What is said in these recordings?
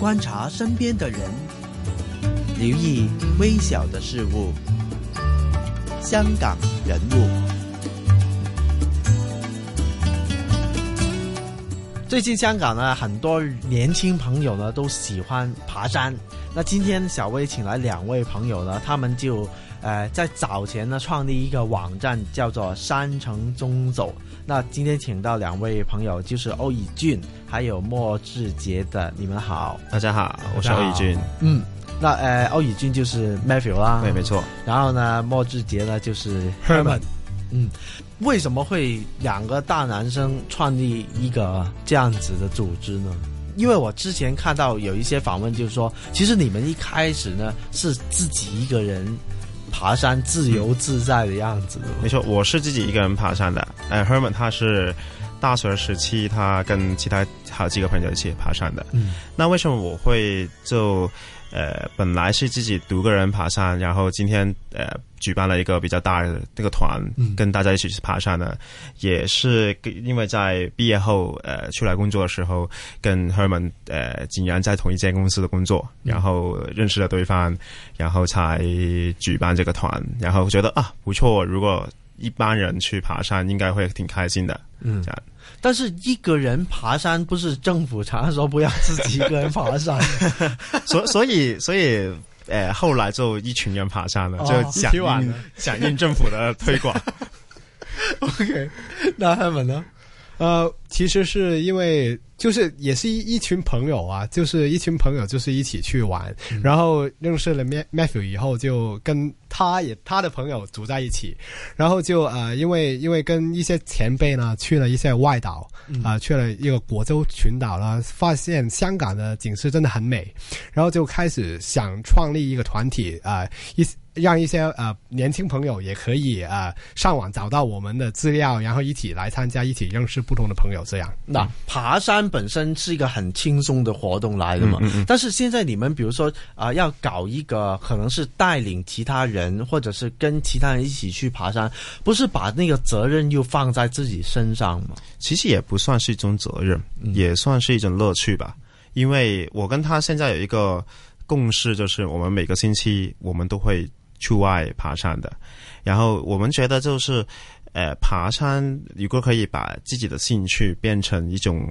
观察身边的人，留意微小的事物。香港人物，最近香港呢，很多年轻朋友呢都喜欢爬山。那今天小薇请来两位朋友呢，他们就呃在早前呢创立一个网站，叫做“山城中走”。那今天请到两位朋友，就是欧以俊还有莫志杰的，你们好，大家好，我是欧以俊。嗯，那呃欧以俊就是 Matthew 啦，对，没错。然后呢，莫志杰呢就是 Herman。嗯，为什么会两个大男生创立一个这样子的组织呢？因为我之前看到有一些访问，就是说，其实你们一开始呢是自己一个人爬山，自由自在的样子。没错，我是自己一个人爬山的。哎，Herman 他是大学时期，他跟其他好几个朋友一起爬山的。嗯，那为什么我会就？呃，本来是自己独个人爬山，然后今天呃举办了一个比较大的这个团，跟大家一起去爬山呢，也是因为在毕业后呃出来工作的时候，跟 Herman 呃竟然在同一间公司的工作，然后认识了对方，然后才举办这个团，然后觉得啊不错，如果一般人去爬山应该会挺开心的，嗯，这样。但是一个人爬山不是政府常说不要自己一个人爬山，所所以所以呃后来就一群人爬山了，就响 应响应政府的推广。OK，那他们呢？呃，其实是因为。就是也是一一群朋友啊，就是一群朋友，就是一起去玩，然后认识了 Matthew 以后，就跟他也他的朋友组在一起，然后就呃，因为因为跟一些前辈呢去了一些外岛啊，去了一个果洲群岛了，发现香港的景色真的很美，然后就开始想创立一个团体啊一。让一些呃年轻朋友也可以呃上网找到我们的资料，然后一起来参加，一起认识不同的朋友。这样，那爬山本身是一个很轻松的活动来的嘛？但是现在你们比如说啊，要搞一个可能是带领其他人，或者是跟其他人一起去爬山，不是把那个责任又放在自己身上吗？其实也不算是一种责任，也算是一种乐趣吧。因为我跟他现在有一个共识，就是我们每个星期我们都会。出外爬山的，然后我们觉得就是，呃，爬山如果可以把自己的兴趣变成一种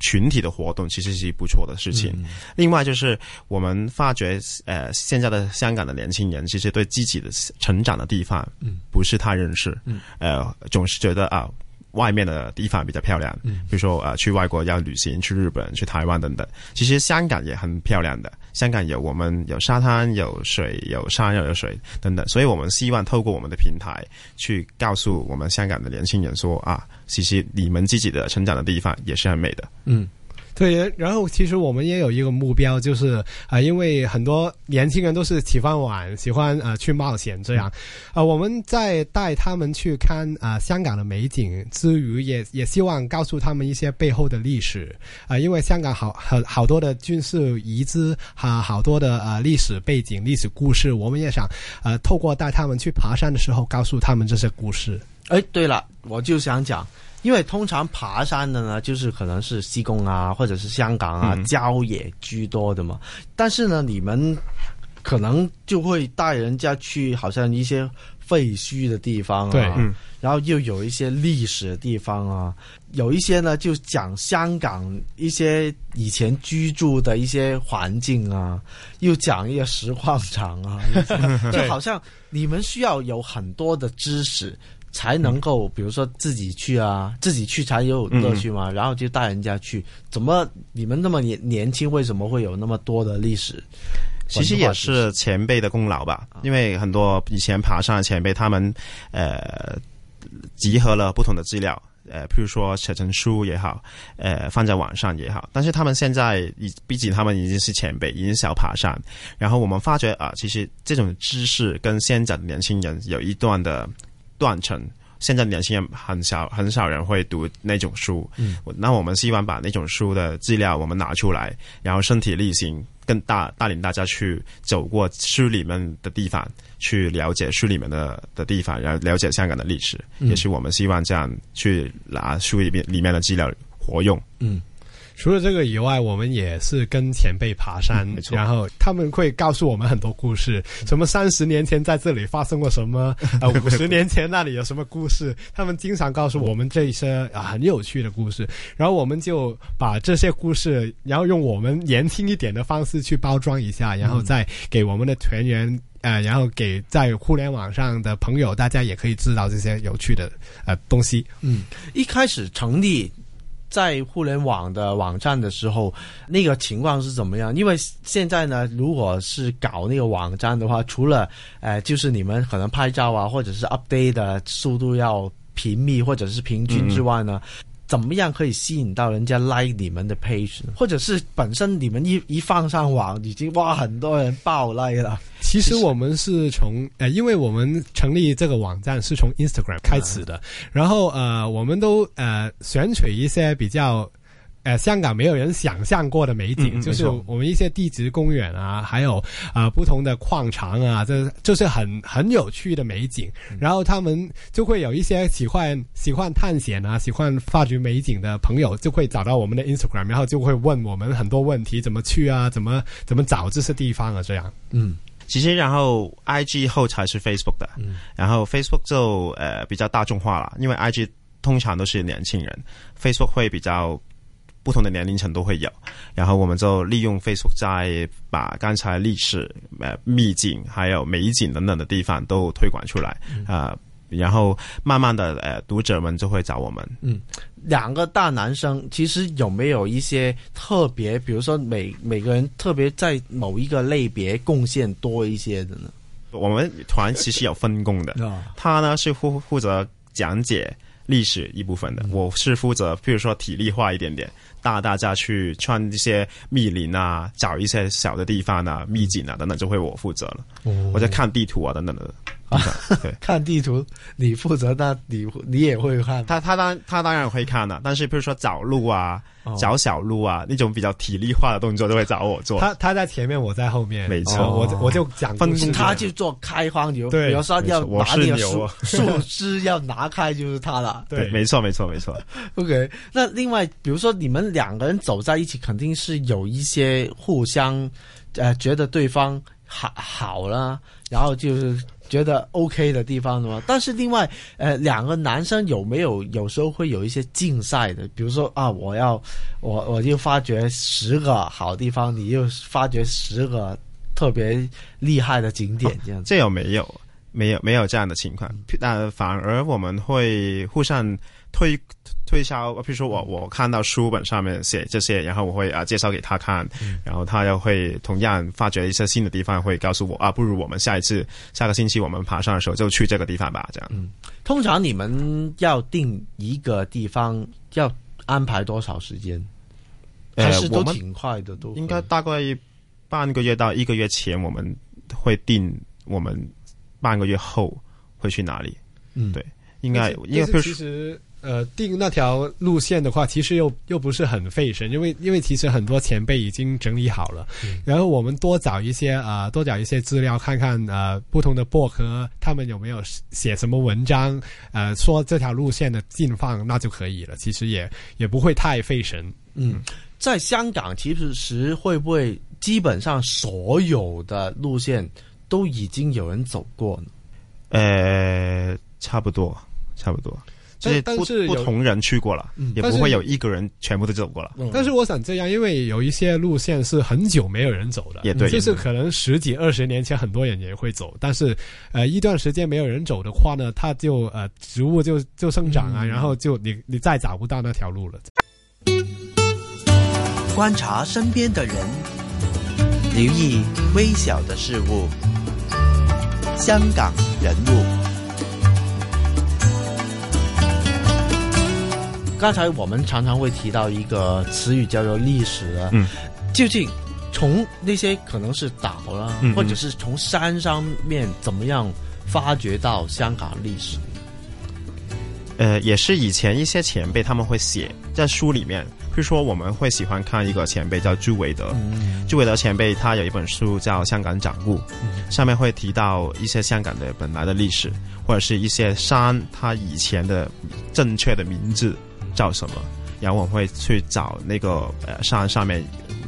群体的活动，其实是不错的事情。另外就是我们发觉，呃，现在的香港的年轻人其实对自己的成长的地方，嗯，不是太认识，嗯，呃，总是觉得啊。外面的地方比较漂亮，比如说呃，去外国要旅行，去日本、去台湾等等。其实香港也很漂亮的，香港有我们有沙滩、有水、有山又有水等等。所以我们希望透过我们的平台，去告诉我们香港的年轻人说啊，其实你们自己的成长的地方也是很美的。嗯。对，然后其实我们也有一个目标，就是啊，因为很多年轻人都是喜欢玩，喜欢呃去冒险这样，啊，我们在带他们去看啊香港的美景之余，也也希望告诉他们一些背后的历史。啊，因为香港好很好多的军事遗址哈，好多的呃历史背景、历史故事，我们也想呃透过带他们去爬山的时候，告诉他们这些故事。哎，对了，我就想讲。因为通常爬山的呢，就是可能是西贡啊，或者是香港啊，郊野居多的嘛。但是呢，你们可能就会带人家去，好像一些废墟的地方啊，然后又有一些历史的地方啊，有一些呢就讲香港一些以前居住的一些环境啊，又讲一些石矿场啊，就好像你们需要有很多的知识。才能够，比如说自己去啊，自己去才有乐趣嘛。然后就带人家去，怎么你们那么年年轻，为什么会有那么多的历史？其实也是前辈的功劳吧。因为很多以前爬山的前辈，他们呃集合了不同的资料，呃，譬如说写成书也好，呃，放在网上也好。但是他们现在已毕竟他们已经是前辈，已经小爬山。然后我们发觉啊，其实这种知识跟现在的年轻人有一段的。断层，现在年轻人很少很少人会读那种书，嗯，那我们希望把那种书的资料我们拿出来，然后身体力行，更大带领大家去走过书里面的地方，去了解书里面的的地方，然后了解香港的历史，也是我们希望这样去拿书里面里面的资料活用，嗯。除了这个以外，我们也是跟前辈爬山，然后他们会告诉我们很多故事，什么三十年前在这里发生过什么，呃，五十年前那里有什么故事，他们经常告诉我们这一些啊很有趣的故事，然后我们就把这些故事，然后用我们年轻一点的方式去包装一下，然后再给我们的团员。呃，然后给在互联网上的朋友，大家也可以知道这些有趣的呃东西。嗯，一开始成立在互联网的网站的时候，那个情况是怎么样？因为现在呢，如果是搞那个网站的话，除了呃，就是你们可能拍照啊，或者是 update 的速度要频密或者是平均之外呢，怎么样可以吸引到人家 like 你们的 page，或者是本身你们一一放上网，已经哇很多人爆 like 了。其实我们是从呃，因为我们成立这个网站是从 Instagram 开始的，然后呃，我们都呃选取一些比较。呃，香港没有人想象过的美景，就是我们一些地质公园啊，还有啊、呃不同的矿场啊，这就是很很有趣的美景。然后他们就会有一些喜欢喜欢探险啊，喜欢发掘美景的朋友，就会找到我们的 Instagram，然后就会问我们很多问题，怎么去啊，怎么怎么找这些地方啊，这样。嗯其实然后 I G 后才是 Facebook 的，嗯然后 Facebook 就呃比较大众化了，因为 I G 通常都是年轻人，Facebook 会比较不同的年龄层都会有，然后我们就利用 Facebook 再把刚才历史、呃秘境还有美景等等的地方都推广出来。啊、呃然后慢慢的呃读者们就会找我们，嗯。两个大男生，其实有没有一些特别，比如说每每个人特别在某一个类别贡献多一些的呢？我们团其实有分工的，啊，他呢是负负责讲解历史一部分的，我是负责，比如说体力化一点点，带大家去穿一些密林啊，找一些小的地方啊、秘境啊等等，就会我负责了。我在看地图啊等等的啊。对 看地图，你负责，那你你也会看。他，他当他当然会看的、但是比如说找路啊、哦找小路啊那种比较体力化的动作，都会找我做。他他在前面，我在后面，没错我我就讲分工他去做开荒牛，对比如说要没错我是拿那个树树枝要拿开就是他了。对没错，没错，没错。OK，那另外，比如说你们两个人走在一起，肯定是有一些互相呃觉得对方好好了，然后就是觉得 OK 的地方的嘛。但是另外，呃，两个男生有没有有时候会有一些竞赛的？比如说啊，我要我我就发掘十个好地方，你又发掘十个特别厉害的景点，这样子。这有没有？没有，没有这样的情况。那反而我们会互相推推销，比如说我我看到书本上面写这些，然后我会啊介绍给他看，然后他又会同样发掘一些新的地方，会告诉我啊，不如我们下一次下个星期我们爬山的时候就去这个地方吧，这样。嗯通常你们要定一个地方要安排多少时间？还呃我们是都挺快的，都应该大概半个月到一个月前，我们会定我们半个月后会去哪里。嗯对应该应该其因为比如说实呃定那条路线的话，其实又又不是很费神，因为因为其实很多前辈已经整理好了，然后我们多找一些啊、呃多找一些资料，看看呃不同的博客他们有没有写什么文章，呃说这条路线的近况，那就可以了。其实也也不会太费神。嗯，在香港其实会不会基本上所有的路线都已经有人走过呢？呃，差不多，差不多，就是不但是不同人去过了，嗯也不会有一个人全部都走过了。嗯但是我想这样，因为有一些路线是很久没有人走的，也对就是可能十几二十年前很多人也会走，但是呃一段时间没有人走的话呢，它就呃植物就就生长啊，嗯然后就你你再找不到那条路了。观察身边的人，留意微小的事物。香港人物，刚才我们常常会提到一个词语叫做历史啊，嗯，究竟从那些可能是岛啦，嗯嗯。或者是从山上面怎么样发掘到香港历史？呃，也是以前一些前辈他们会写在书里面，比如说我们会喜欢看一个前辈叫朱维德，嗯。朱维德前辈他有一本书叫《香港掌故》，上面会提到一些香港的本来的历史，或者是一些山它以前的正确的名字叫什么。然后我们会去找那个呃山上面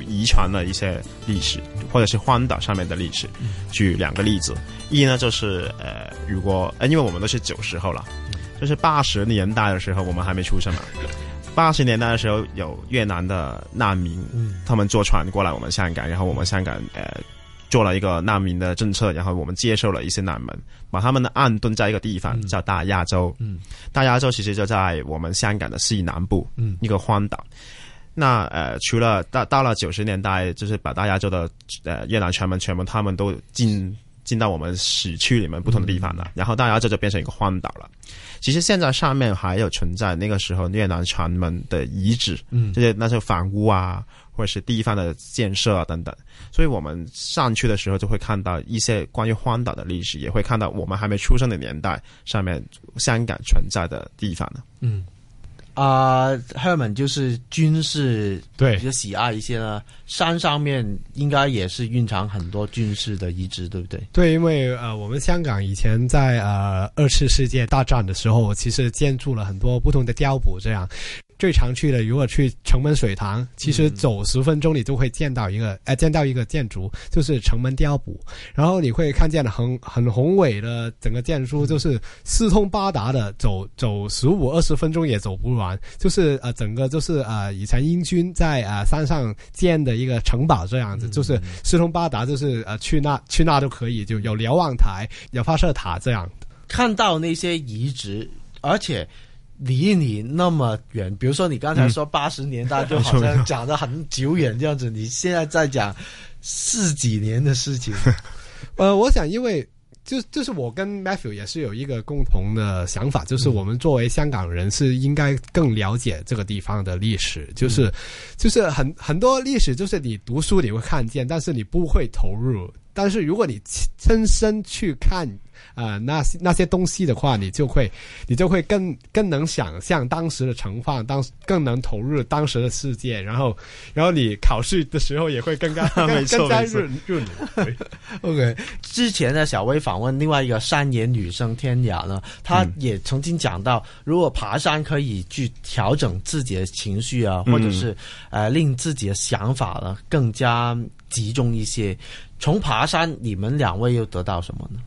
遗传的一些历史，或者是荒岛上面的历史。举两个例子，一呢就是呃，如果呃，因为我们都是九十后了，就是八十年代的时候我们还没出生嘛。八十年代的时候有越南的难民，他们坐船过来我们香港，然后我们香港呃做了一个难民的政策，然后我们接受了一些难民，把他们的岸顿在一个地方叫大亚洲。嗯，大亚洲其实就在我们香港的西南部，嗯一个荒岛。那呃，除了到到了九十年代，就是把大亚洲的呃越南全门全部他们都进进到我们市区里面不同的地方了，然后大家这就变成一个荒岛了。其实现在上面还有存在那个时候越南船门的遗址，嗯这些那些房屋啊，或者是地方的建设啊等等。所以我们上去的时候就会看到一些关于荒岛的历史，也会看到我们还没出生的年代上面香港存在的地方呢。嗯，啊、h e r m a n 就是军事对比较喜爱一些呢，山上面应该也是蕴藏很多军事的遗址，对不对？对，因为呃，我们香港以前在呃二次世界大战的时候，其实建筑了很多不同的碉堡，这样。最常去的，如果去城门水塘，其实走十分钟你就会见到一个，呃，见到一个建筑，就是城门碉堡。然后你会看见很很宏伟的整个建筑，就是四通八达的，走走十五二十分钟也走不完。就是呃，整个就是呃，以前英军在呃山上建的一个城堡这样子，就是四通八达，就是呃去那去那都可以，就有瞭望台，有发射塔这样。看到那些遗址，而且离你那么远，比如说你刚才说八十年代，就好像讲的很久远这样子，你现在在讲四几年的事情，呃，我想因为。就就是我跟 Matthew 也是有一个共同的想法，就是我们作为香港人是应该更了解这个地方的历史，就是、就是很很多历史就是你读书你会看见，但是你不会投入。但是如果你亲身去看啊、呃、那些那些东西的话，你就会你就会更更能想象当时的情况，当更能投入当时的世界，然后然后你考试的时候也会更加 更加润润。OK，之前呢，小薇访问另外一个山野女生天涯呢，她嗯也曾经讲到，如果爬山可以去调整自己的情绪啊，或者是呃令自己的想法呢更加集中一些。从爬山，你们两位又得到什么呢？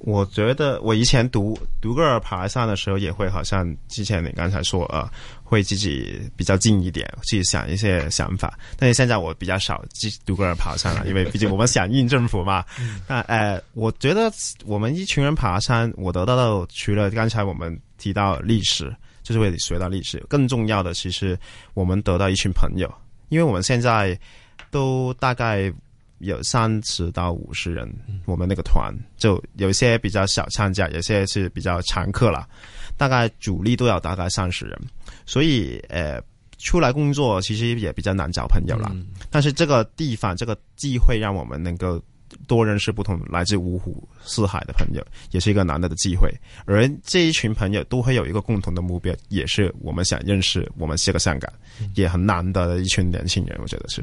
我觉得我以前独独个儿爬山的时候，也会好像之前你刚才说呃，会自己比较近一点，去想一些想法。但是现在我比较少自独个儿爬山了，因为毕竟我们响应政府嘛。那呃，我觉得我们一群人爬山，我得到的除了刚才我们提到历史，就是为了学到历史，更重要的其实我们得到一群朋友，因为我们现在都大概。有三十到五十人，我们那个团就有些比较小参加，有些是比较常客了，大概主力都要大概三十人，所以呃，出来工作其实也比较难找朋友了。嗯但是这个地方这个机会让我们能够多认识不同来自五湖四海的朋友，也是一个难得的机会。而这一群朋友都会有一个共同的目标，也是我们想认识我们这个香港，也很难得的一群年轻人，我觉得是。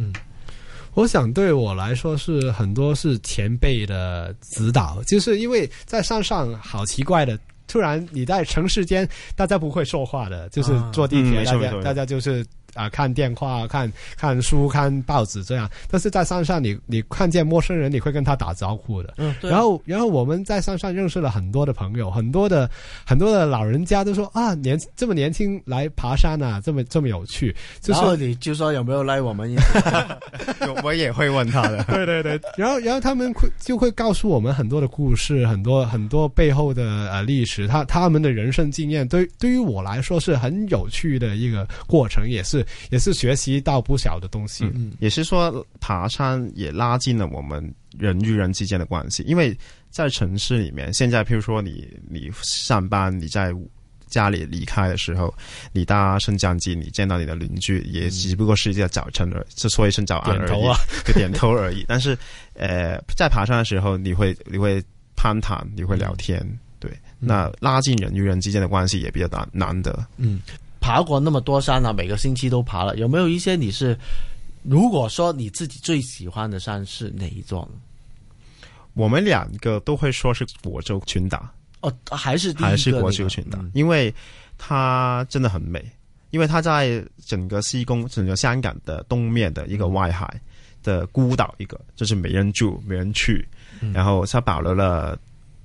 我想对我来说是很多是前辈的指导，就是因为在山上好奇怪的，突然你在城市间，大家不会说话的，就是坐地铁，大家大家就是啊、看电话、看看书、看报纸这样。但是在山上你，你看见陌生人，你会跟他打招呼的。嗯，对然后，然后我们在山上认识了很多的朋友，很多的很多的老人家都说啊，年这么年轻来爬山啊，这么这么有趣，就是然后你就说有没有来我们？我也会问他的。对对对，然后然后他们会就会告诉我们很多的故事，很多很多背后的呃历史，他他们的人生经验，对对于我来说是很有趣的一个过程，也是也是学习到不少的东西。嗯也是说，爬山也拉近了我们人与人之间的关系。因为在城市里面，现在譬如说你你上班，你在家里离开的时候，你搭升降机，你见到你的邻居，也只不过是一个早晨而，就说一声早安而已，点头啊就点头而已。但是，呃，在爬山的时候，你会你会攀谈，你会聊天，对，那拉近人与人之间的关系也比较难难得。嗯，爬过那么多山啊，每个星期都爬了，有没有一些你是？如果说你自己最喜欢的山是哪一座呢？我们两个都会说是果洲群岛。哦，还是还是国洲群岛，嗯因为它真的很美。因为它在整个西贡、整个香港的东面的一个外海的孤岛，一个就是没人住、没人去，然后它保留了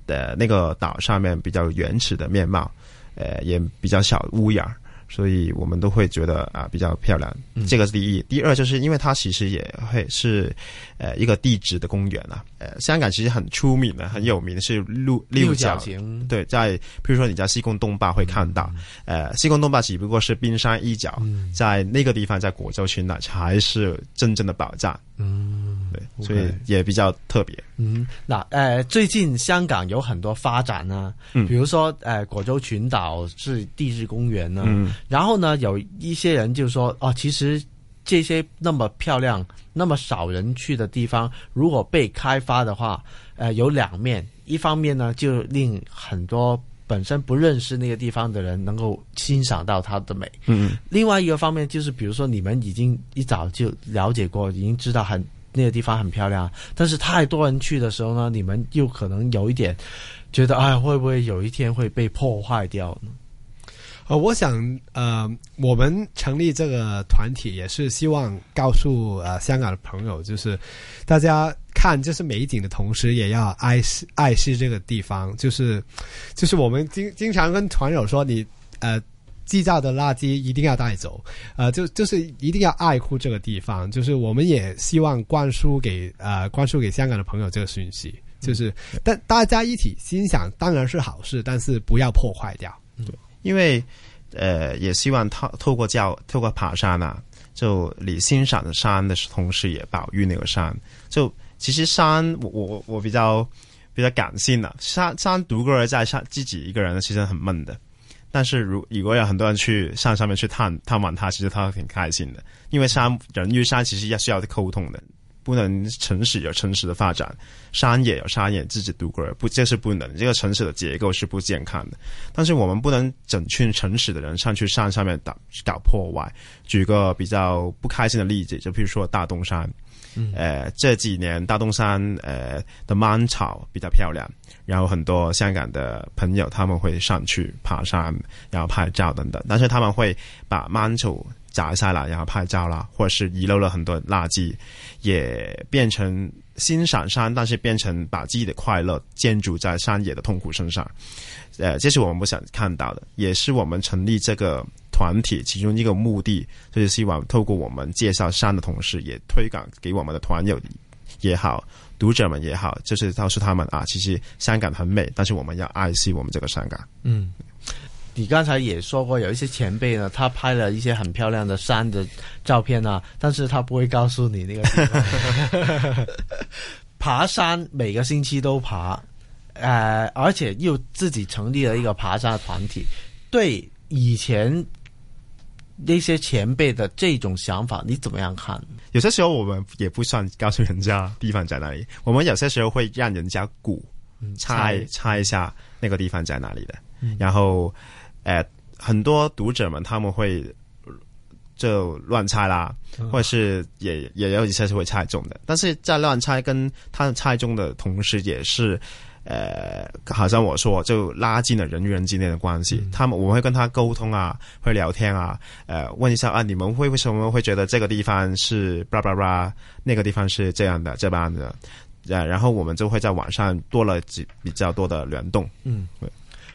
呃那个岛上面比较原始的面貌，呃也比较小屋檐儿。所以我们都会觉得啊比较漂亮，这个是第一。第二就是因为它其实也会是呃一个地质的公园啊。呃，香港其实很出名的、很有名的是六六角角形，对，在比如说你在西贡东坝会看到，呃，西贡东坝只不过是冰山一角，在那个地方，在果洲群岛才是真正的宝藏。嗯，对，所以也比较特别。嗯，那呃，最近香港有很多发展呢，嗯。比如说呃，果洲群岛是地质公园呢，嗯。然后呢，有一些人就说哦，其实这些那么漂亮、那么少人去的地方，如果被开发的话，呃，有两面，一方面呢，就令很多本身不认识那个地方的人能够欣赏到它的美，嗯。另外一个方面就是，比如说你们已经一早就了解过，已经知道很那个地方很漂亮，但是太多人去的时候呢，你们又可能有一点觉得，哎，会不会有一天会被破坏掉呢？呃，我想，呃，我们成立这个团体也是希望告诉呃香港的朋友，就是大家看这是美景的同时，也要爱惜爱惜这个地方。就是就是我们经经常跟团友说，你呃制造的垃圾一定要带走，呃，就就是一定要爱护这个地方。就是我们也希望灌输给呃灌输给香港的朋友这个讯息，就是但大家一起欣赏当然是好事，但是不要破坏掉。因为呃，也希望透透过教透过爬山啊，就你欣赏的山的同时，也保育那个山。就其实山，我我我比较比较感性的、山山独个儿在山自己一个人其实很闷的。但是如如果有很多人去山上面去探探望他，其实他挺开心的，因为山人与山其实也需要沟通的，不能城市有城市的发展，山也有山也自己独个儿，不这是不能，这个城市的结构是不健康的。但是我们不能整群城市的人上去山上面搞搞破坏。举个比较不开心的例子，就比如说大东山，呃，这几年大东山呃的芒草比较漂亮，然后很多香港的朋友他们会上去爬山，然后拍照等等，但是他们会把芒草摘下来，然后拍照啦，或者是遗漏了很多垃圾，也变成欣赏山，但是变成把自己的快乐建筑在山野的痛苦身上。呃，这是我们不想看到的，也是我们成立这个团体其中一个目的，就是希望透过我们介绍山的同时，也推广给我们的团友也好，读者们也好，就是告诉他们啊，其实香港很美，但是我们要爱惜我们这个香港。嗯，你刚才也说过，有一些前辈呢，他拍了一些很漂亮的山的照片啊，但是他不会告诉你那个地方。爬山每个星期都爬，呃，而且又自己成立了一个爬山的团体，对以前那些前辈的这种想法，你怎么样看？有些时候我们也不算告诉人家地方在哪里，我们有些时候会让人家估猜猜。猜一下那个地方在哪里的，然后呃，很多读者们他们会就乱猜啦，或者是也也有一些是会猜中的，但是在乱猜跟他们猜中的同时，也是。呃，好像我说，就拉近了人与人之间的关系。他们我们会跟他沟通啊，会聊天啊，呃，问一下啊，你们会为什么会觉得这个地方是叭叭叭，那个地方是这样的这般的，呃，然后我们就会在网上多了几比较多的联动。嗯，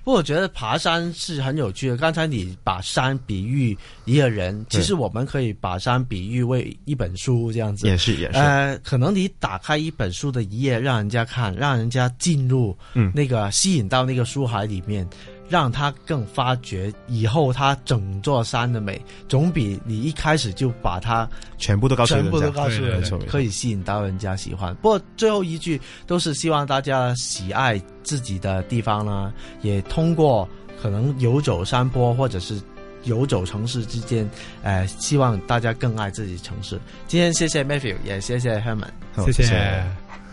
不过我觉得爬山是很有趣的。刚才你把山比喻一个人，其实我们可以把山比喻为一本书这样子。也是也是，呃，可能你打开一本书的一页，让人家看，让人家进入嗯那个、吸引到那个书海里面，让他更发掘以后他整座山的美，总比你一开始就把它全部都告诉全部都告诉可以吸引到人家喜欢。不过最后一句都是希望大家喜爱自己的地方呢，也通过可能游走山坡或者是游走城市之间，呃，希望大家更爱自己城市。今天谢谢 Matthew，也谢谢 Herman。好谢谢。